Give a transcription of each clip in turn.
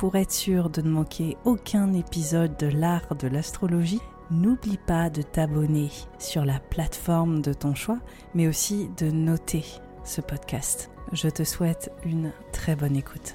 Pour être sûr de ne manquer aucun épisode de l'art de l'astrologie, n'oublie pas de t'abonner sur la plateforme de ton choix, mais aussi de noter ce podcast. Je te souhaite une très bonne écoute.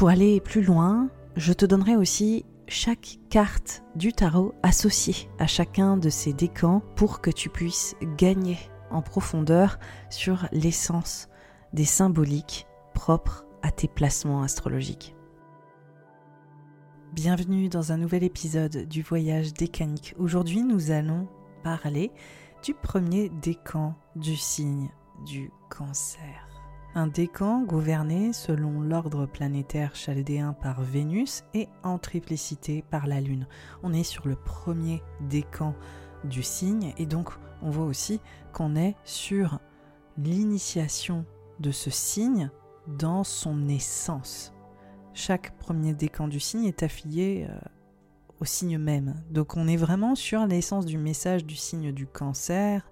Pour aller plus loin, je te donnerai aussi chaque carte du tarot associée à chacun de ces décans pour que tu puisses gagner en profondeur sur l'essence des symboliques propres à tes placements astrologiques. Bienvenue dans un nouvel épisode du voyage décanique. Aujourd'hui, nous allons parler du premier décan du signe du cancer. Un décan gouverné selon l'ordre planétaire chaldéen par Vénus et en triplicité par la Lune. On est sur le premier décan du signe et donc on voit aussi qu'on est sur l'initiation de ce signe dans son essence. Chaque premier décan du signe est affilié euh, au signe même. Donc on est vraiment sur l'essence du message du signe du cancer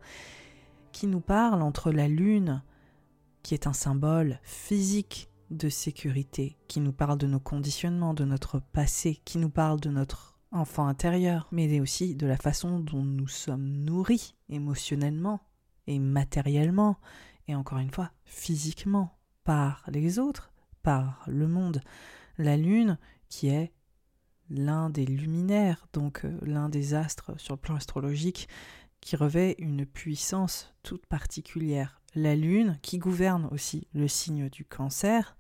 qui nous parle entre la Lune qui est un symbole physique de sécurité, qui nous parle de nos conditionnements, de notre passé, qui nous parle de notre enfant intérieur, mais aussi de la façon dont nous sommes nourris émotionnellement et matériellement, et encore une fois, physiquement, par les autres, par le monde. La Lune, qui est l'un des luminaires, donc euh, l'un des astres sur le plan astrologique, qui revêt une puissance toute particulière la Lune, qui gouverne aussi le signe du cancer,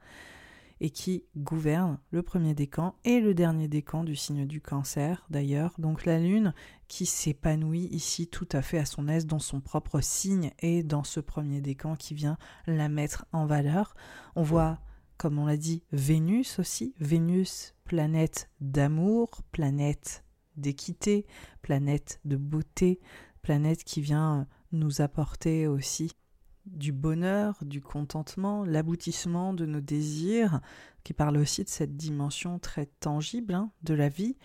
et qui gouverne le premier décan et le dernier décan du signe du cancer d'ailleurs. Donc la Lune qui s'épanouit ici tout à fait à son aise dans son propre signe et dans ce premier décan qui vient la mettre en valeur. On voit, comme on l'a dit, Vénus aussi. Vénus, planète d'amour, planète d'équité, planète de beauté, planète qui vient nous apporter aussi du bonheur, du contentement, l'aboutissement de nos désirs, qui parle aussi de cette dimension très tangible hein, de la vie.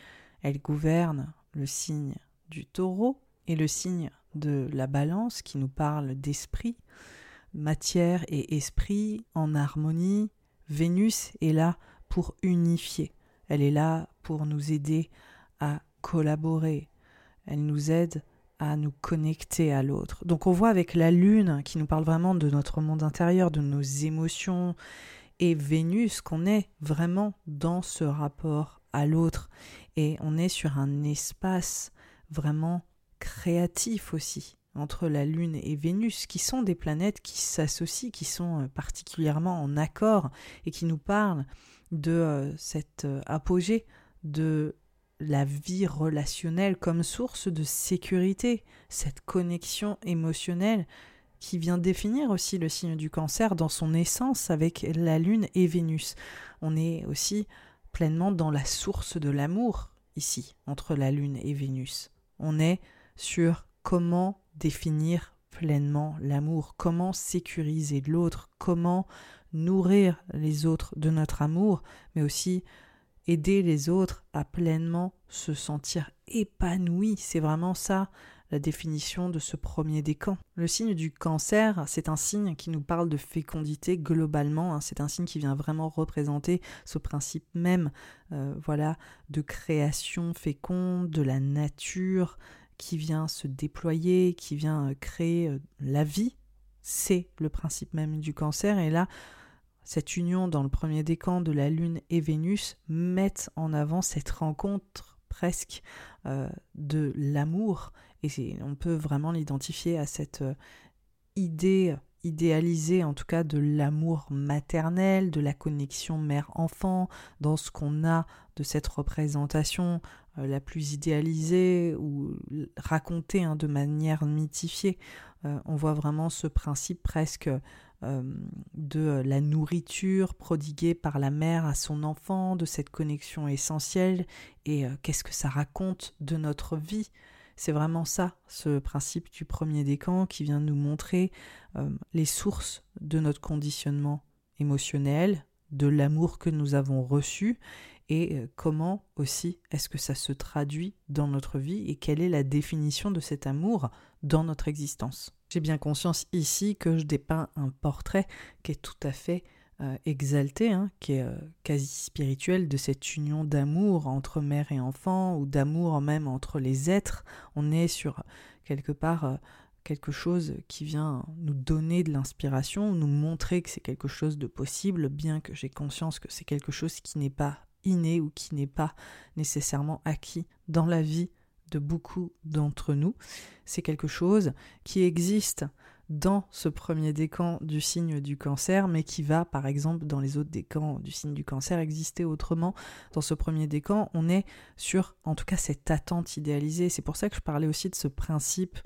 Elle gouverne le signe du taureau et le signe de la balance qui nous parle d'esprit, matière et esprit en harmonie. Vénus est là pour unifier, elle est là pour nous aider à collaborer, elle nous aide nous connecter à l'autre. Donc on voit avec la Lune qui nous parle vraiment de notre monde intérieur, de nos émotions, et Vénus qu'on est vraiment dans ce rapport à l'autre, et on est sur un espace vraiment créatif aussi entre la Lune et Vénus, qui sont des planètes qui s'associent, qui sont euh, particulièrement en accord et qui nous parlent de euh, cet euh, apogée de la vie relationnelle comme source de sécurité, cette connexion émotionnelle qui vient définir aussi le signe du cancer dans son essence avec la Lune et Vénus. On est aussi pleinement dans la source de l'amour ici, entre la Lune et Vénus. On est sur comment définir pleinement l'amour, comment sécuriser l'autre, comment nourrir les autres de notre amour, mais aussi aider les autres à pleinement se sentir épanouis. C'est vraiment ça la définition de ce premier décan. Le signe du cancer, c'est un signe qui nous parle de fécondité globalement. Hein. C'est un signe qui vient vraiment représenter ce principe même, euh, voilà, de création féconde, de la nature, qui vient se déployer, qui vient euh, créer euh, la vie, c'est le principe même du cancer. Et là, cette union dans le premier décan de la Lune et Vénus met en avant cette rencontre presque euh, de l'amour. Et on peut vraiment l'identifier à cette idée idéalisée, en tout cas, de l'amour maternel, de la connexion mère-enfant, dans ce qu'on a de cette représentation euh, la plus idéalisée ou racontée hein, de manière mythifiée. Euh, on voit vraiment ce principe presque euh, de la nourriture prodiguée par la mère à son enfant, de cette connexion essentielle, et qu'est-ce que ça raconte de notre vie. C'est vraiment ça, ce principe du premier décan qui vient nous montrer les sources de notre conditionnement émotionnel, de l'amour que nous avons reçu et euh, comment aussi est-ce que ça se traduit dans notre vie et quelle est la définition de cet amour dans notre existence. J'ai bien conscience ici que je dépeins un portrait qui est tout à fait euh, exalté, hein, qui est euh, quasi spirituel de cette union d'amour entre mère et enfant ou d'amour même entre les êtres. On est sur quelque part quelque chose qui vient nous donner de l'inspiration, nous montrer que c'est quelque chose de possible, bien que j'ai conscience que c'est quelque chose qui n'est pas inné ou qui n'est pas nécessairement acquis dans la vie beaucoup d'entre nous. C'est quelque chose qui existe dans ce premier décan du signe du cancer, mais qui va, par exemple, dans les autres décans du signe du cancer, exister autrement. Dans ce premier décan, on est sur, en tout cas, cette attente idéalisée. C'est pour ça que je parlais aussi de ce principe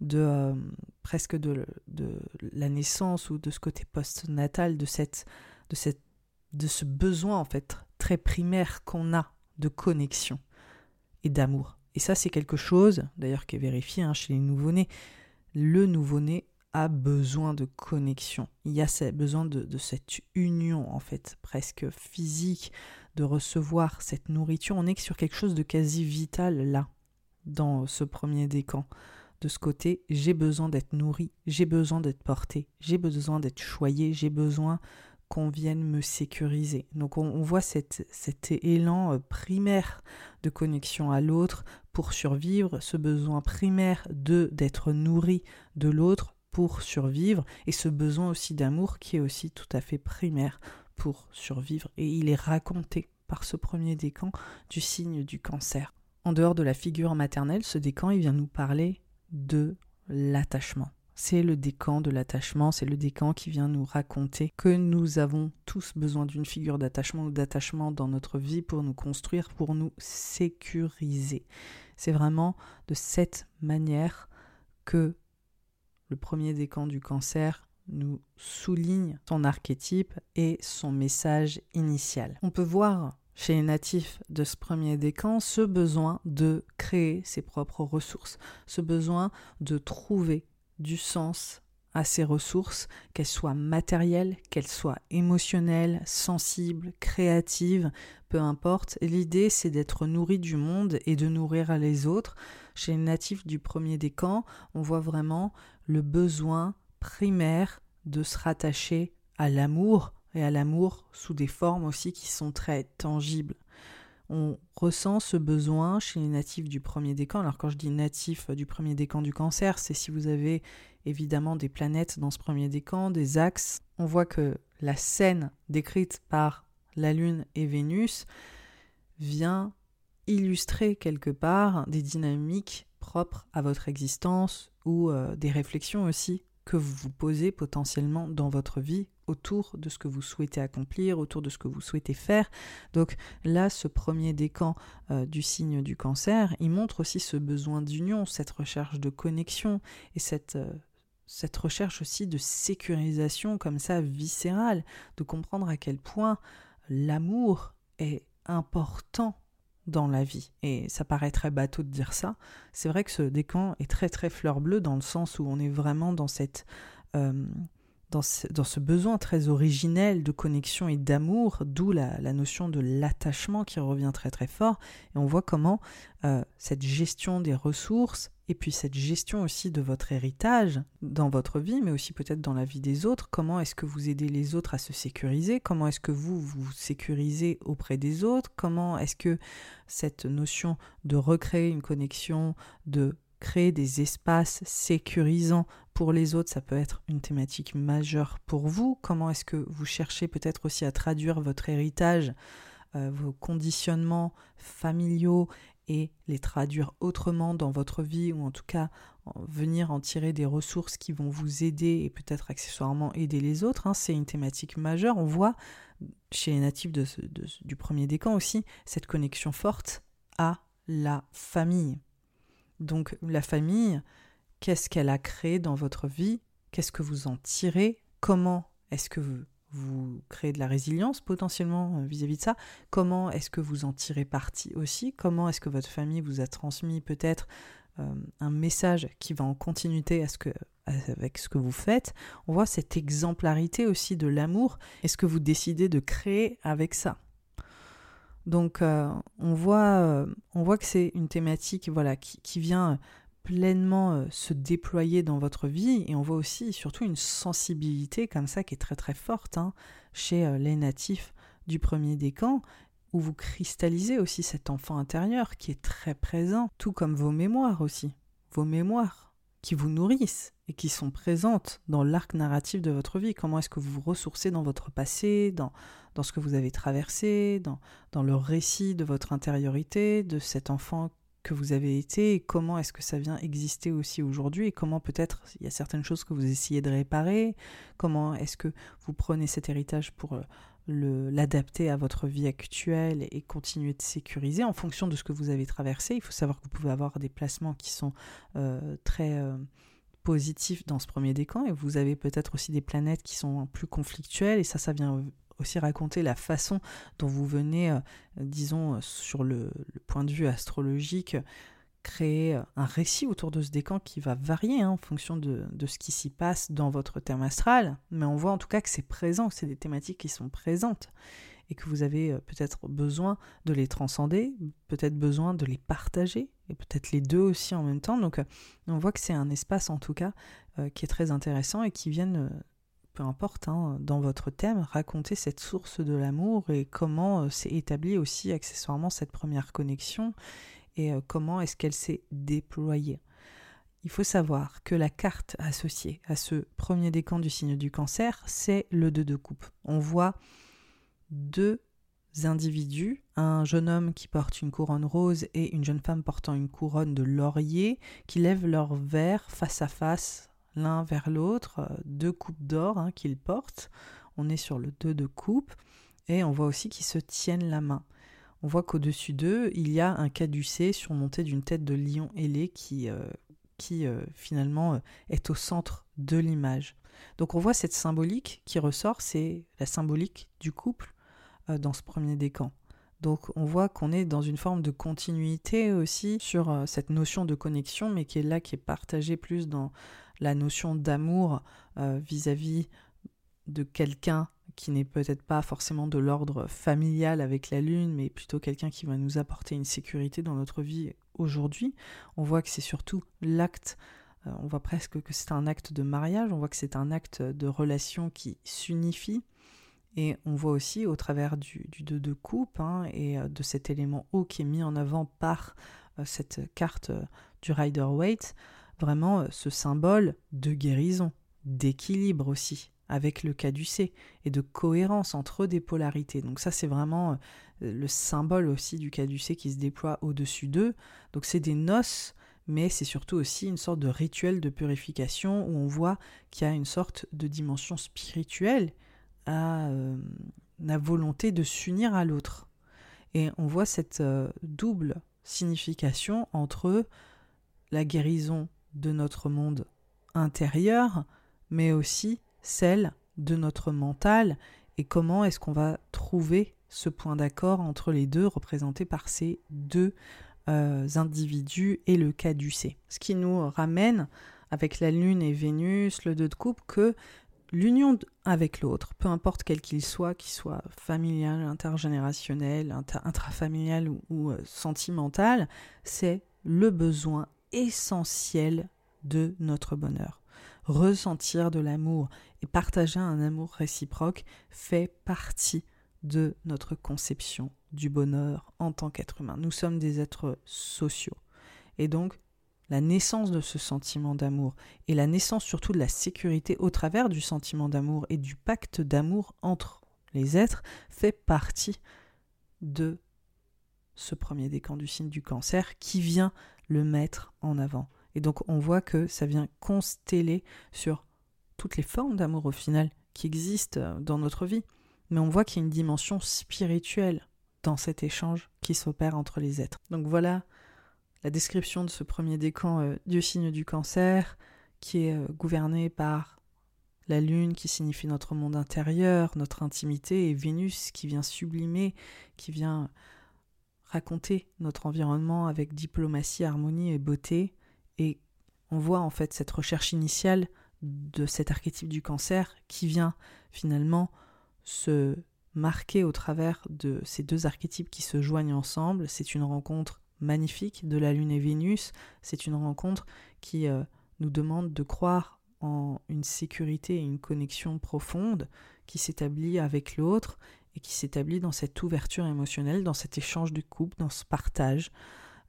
de euh, presque de, la naissance ou de ce côté post-natal, de de cette de ce besoin en fait très primaire qu'on a de connexion et d'amour. Et ça c'est quelque chose d'ailleurs qui est vérifié hein, chez les nouveau-nés. Le nouveau-né a besoin de connexion. Il y a besoin de, cette union en fait presque physique, de recevoir cette nourriture. On est sur quelque chose de quasi vital là, dans ce premier décan. De ce côté, j'ai besoin d'être nourri, j'ai besoin d'être porté, j'ai besoin d'être choyé, j'ai besoin qu'on vienne me sécuriser. Donc on, voit cet élan euh, primaire de connexion à l'autre pour survivre, ce besoin primaire de d'être nourri de l'autre pour survivre, et ce besoin aussi d'amour qui est aussi tout à fait primaire pour survivre. Et il est raconté par ce premier décan du signe du cancer. En dehors de la figure maternelle, ce décan, il vient nous parler de l'attachement. C'est le décan de l'attachement, c'est le décan qui vient nous raconter que nous avons tous besoin d'une figure d'attachement ou d'attachement dans notre vie pour nous construire, pour nous sécuriser. C'est vraiment de cette manière que le premier décan du cancer nous souligne son archétype et son message initial. On peut voir chez les natifs de ce premier décan ce besoin de créer ses propres ressources, ce besoin de trouver du sens à ces ressources, qu'elles soient matérielles, qu'elles soient émotionnelles, sensibles, créatives, peu importe. L'idée, c'est d'être nourri du monde et de nourrir les autres. Chez les natifs du premier décan, on voit vraiment le besoin primaire de se rattacher à l'amour et à l'amour sous des formes aussi qui sont très tangibles. On ressent ce besoin chez les natifs du premier décan. Alors quand je dis natifs du premier décan du cancer, c'est si vous avez évidemment des planètes dans ce premier décan, des axes. On voit que la scène décrite par la Lune et Vénus vient illustrer quelque part des dynamiques propres à votre existence ou euh, des réflexions aussi que vous vous posez potentiellement dans votre vie autour de ce que vous souhaitez accomplir, autour de ce que vous souhaitez faire. Donc là, ce premier décan euh, du signe du cancer, il montre aussi ce besoin d'union, cette recherche de connexion et cette, euh, cette recherche aussi de sécurisation comme ça viscérale, de comprendre à quel point l'amour est important dans la vie. Et ça paraît très bateau de dire ça. C'est vrai que ce décan est très très fleur bleue dans le sens où on est vraiment dans cette... Euh, dans ce, besoin très originel de connexion et d'amour, d'où la, notion de l'attachement qui revient très très fort. Et on voit comment euh, cette gestion des ressources et puis cette gestion aussi de votre héritage dans votre vie, mais aussi peut-être dans la vie des autres, comment est-ce que vous aidez les autres à se sécuriser, comment est-ce que vous vous sécurisez auprès des autres, comment est-ce que cette notion de recréer une connexion, de créer des espaces sécurisants pour les autres, ça peut être une thématique majeure pour vous. Comment est-ce que vous cherchez peut-être aussi à traduire votre héritage, euh, vos conditionnements familiaux et les traduire autrement dans votre vie ou en tout cas venir en tirer des ressources qui vont vous aider et peut-être accessoirement aider les autres. Hein. C'est une thématique majeure. On voit chez les natifs du premier décan aussi cette connexion forte à la famille. Donc la famille, qu'est-ce qu'elle a créé dans votre vie? Qu'est-ce que vous en tirez? Comment est-ce que vous, créez de la résilience potentiellement euh, vis-à-vis de ça? Comment est-ce que vous en tirez parti aussi? Comment est-ce que votre famille vous a transmis peut-être euh, un message qui va en continuité avec ce que vous faites? On voit cette exemplarité aussi de l'amour et ce que vous décidez de créer avec ça. Donc on, voit, euh, on voit que c'est une thématique voilà, qui, vient pleinement euh, se déployer dans votre vie et on voit aussi surtout une sensibilité comme ça qui est très très forte hein, chez les natifs du premier décan où vous cristallisez aussi cet enfant intérieur qui est très présent, tout comme vos mémoires aussi, vos mémoires qui vous nourrissent et qui sont présentes dans l'arc narratif de votre vie. Comment est-ce que vous vous ressourcez dans votre passé, dans, dans ce que vous avez traversé, dans, dans le récit de votre intériorité, de cet enfant que vous avez été, et comment est-ce que ça vient exister aussi aujourd'hui, et comment peut-être il y a certaines choses que vous essayez de réparer, comment est-ce que vous prenez cet héritage pour euh, l'adapter à votre vie actuelle et continuer de sécuriser? En fonction de ce que vous avez traversé. Il faut savoir que vous pouvez avoir des placements qui sont euh, très... Euh, positifs dans ce premier décan et vous avez peut-être aussi des planètes qui sont plus conflictuelles et ça ça vient aussi raconter la façon dont vous venez, euh, disons, euh, sur le, point de vue astrologique, créer euh, un récit autour de ce décan qui va varier hein, en fonction de, ce qui s'y passe dans votre terme astral. Mais on voit en tout cas que c'est présent, que c'est des thématiques qui sont présentes et que vous avez peut-être besoin de les transcender, peut-être besoin de les partager, et peut-être les deux aussi en même temps. Donc on voit que c'est un espace en tout cas qui est très intéressant et qui vient peu importe, hein, dans votre thème, racontez cette source de l'amour et comment euh, s'est établie aussi accessoirement cette première connexion et euh, comment est-ce qu'elle s'est déployée. Il faut savoir que la carte associée à ce premier décan du signe du cancer, c'est le 2 de coupe. On voit deux individus, un jeune homme qui porte une couronne rose et une jeune femme portant une couronne de laurier, qui lèvent leur verre face à face l'un vers l'autre, euh, deux coupes d'or hein, qu'ils portent. On est sur le 2 de coupe et on voit aussi qu'ils se tiennent la main. On voit qu'au-dessus d'eux, il y a un caducé surmonté d'une tête de lion ailé qui, euh, euh, finalement est au centre de l'image. Donc on voit cette symbolique qui ressort, c'est la symbolique du couple dans ce premier décan. Donc on voit qu'on est dans une forme de continuité aussi sur cette notion de connexion, mais qui est là, qui est partagée plus dans la notion d'amour euh, vis-à-vis de quelqu'un qui n'est peut-être pas forcément de l'ordre familial avec la Lune, mais plutôt quelqu'un qui va nous apporter une sécurité dans notre vie aujourd'hui. On voit que c'est surtout l'acte, euh, on voit presque que c'est un acte de mariage, on voit que c'est un acte de relation qui s'unifie. Et on voit aussi au travers du, 2 de coupe hein, et euh, de cet élément haut qui est mis en avant par euh, cette carte du Rider Waite, vraiment ce symbole de guérison, d'équilibre aussi, avec le caducé et de cohérence entre des polarités. Donc ça c'est vraiment euh, le symbole aussi du caducé qui se déploie au-dessus d'eux. Donc c'est des noces, mais c'est surtout aussi une sorte de rituel de purification où on voit qu'il y a une sorte de dimension spirituelle à euh, la volonté de s'unir à l'autre. Et on voit cette euh, double signification entre la guérison de notre monde intérieur, mais aussi celle de notre mental et comment est-ce qu'on va trouver ce point d'accord entre les deux représentés par ces deux euh, individus et le caducé. Ce qui nous ramène avec la Lune et Vénus, le 2 de coupe, que l'union avec l'autre, peu importe quel qu'il soit, qu'il soit familial, intergénérationnel, intrafamilial ou euh, sentimental, c'est le besoin essentiel de notre bonheur ressentir de l'amour et partager un amour réciproque fait partie de notre conception du bonheur en tant qu'être humain. Nous sommes des êtres sociaux. Et donc, la naissance de ce sentiment d'amour et la naissance surtout de la sécurité au travers du sentiment d'amour et du pacte d'amour entre les êtres fait partie de ce premier décan du signe du cancer qui vient le mettre en avant. Et donc on voit que ça vient consteller sur toutes les formes d'amour au final qui existent euh, dans notre vie. Mais on voit qu'il y a une dimension spirituelle dans cet échange qui s'opère entre les êtres. Donc voilà la description de ce premier décan euh, du signe du cancer qui est euh, gouverné par la lune qui signifie notre monde intérieur, notre intimité, et Vénus qui vient sublimer, qui vient raconter notre environnement avec diplomatie, harmonie et beauté. Et on voit en fait cette recherche initiale de cet archétype du cancer qui vient finalement se marquer au travers de ces deux archétypes qui se joignent ensemble. C'est une rencontre magnifique de la Lune et Vénus. C'est une rencontre qui euh, nous demande de croire en une sécurité et une connexion profonde qui s'établit avec l'autre et qui s'établit dans cette ouverture émotionnelle, dans cet échange de couple, dans ce partage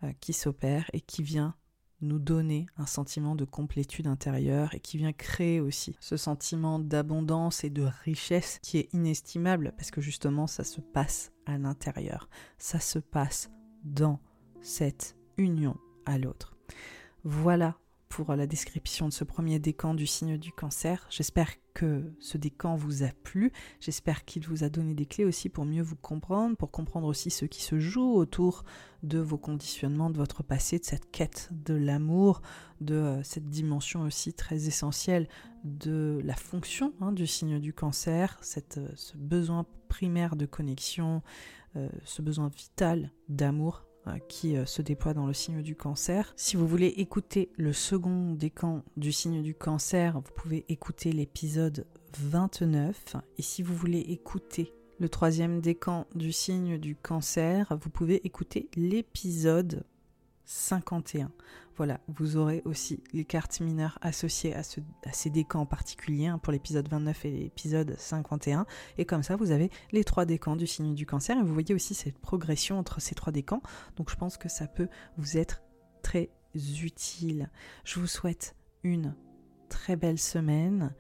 euh, qui s'opère et qui vient nous donner un sentiment de complétude intérieure et qui vient créer aussi ce sentiment d'abondance et de richesse qui est inestimable parce que justement ça se passe à l'intérieur, ça se passe dans cette union à l'autre. Voilà pour la description de ce premier décan du signe du cancer. J'espère que ce décan vous a plu. J'espère qu'il vous a donné des clés aussi pour mieux vous comprendre, pour comprendre aussi ce qui se joue autour de vos conditionnements, de votre passé, de cette quête de l'amour, de euh, cette dimension aussi très essentielle de la fonction hein, du signe du cancer, euh, ce besoin primaire de connexion, euh, ce besoin vital d'amour qui euh, se déploie dans le signe du cancer. Si vous voulez écouter le second décan du signe du cancer, vous pouvez écouter l'épisode 29. Et si vous voulez écouter le troisième décan du signe du cancer, vous pouvez écouter l'épisode 51. Voilà, vous aurez aussi les cartes mineures associées à, ces décans particuliers hein, pour l'épisode 29 et l'épisode 51. Et comme ça, vous avez les trois décans du signe du cancer. Et vous voyez aussi cette progression entre ces trois décans. Donc je pense que ça peut vous être très utile. Je vous souhaite une très belle semaine.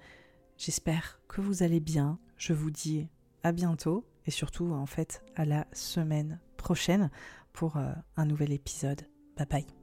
J'espère que vous allez bien. Je vous dis à bientôt et surtout en fait à la semaine prochaine pour euh, un nouvel épisode. Bye bye.